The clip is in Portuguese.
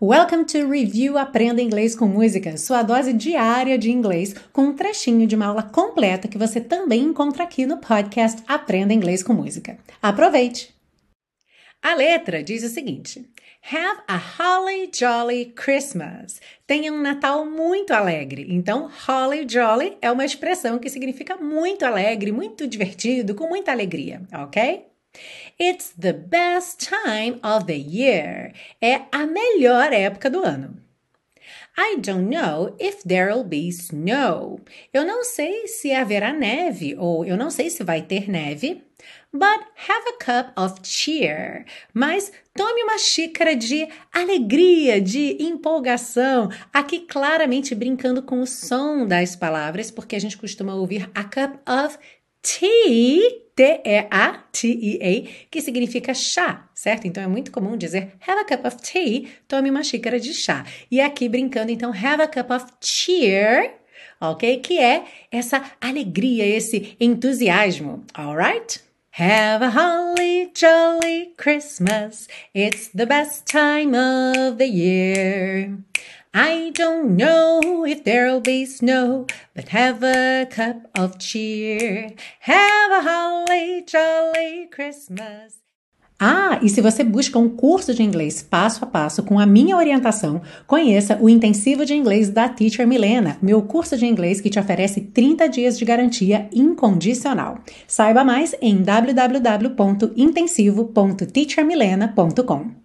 Welcome to Review Aprenda Inglês com Música, sua dose diária de inglês, com um trechinho de uma aula completa que você também encontra aqui no podcast Aprenda Inglês com Música. Aproveite! A letra diz o seguinte: Have a holly jolly Christmas. Tenha um Natal muito alegre. Então, holly jolly é uma expressão que significa muito alegre, muito divertido, com muita alegria, ok? It's the best time of the year. É a melhor época do ano. I don't know if there'll be snow. Eu não sei se haverá neve ou eu não sei se vai ter neve. But have a cup of cheer. Mas tome uma xícara de alegria, de empolgação. Aqui claramente brincando com o som das palavras, porque a gente costuma ouvir a cup of tea T-E-A-T-E-A, que significa chá, certo? Então é muito comum dizer have a cup of tea, tome uma xícara de chá. E aqui brincando, então, have a cup of cheer, ok? Que é essa alegria, esse entusiasmo, alright? Have a holly jolly Christmas, it's the best time of the year. I don't know if there'll be snow, but have a cup of cheer. Have a holly jolly Christmas. Ah, e se você busca um curso de inglês passo a passo com a minha orientação, conheça o Intensivo de Inglês da Teacher Milena, meu curso de inglês que te oferece 30 dias de garantia incondicional. Saiba mais em www.intensivo.teachermilena.com.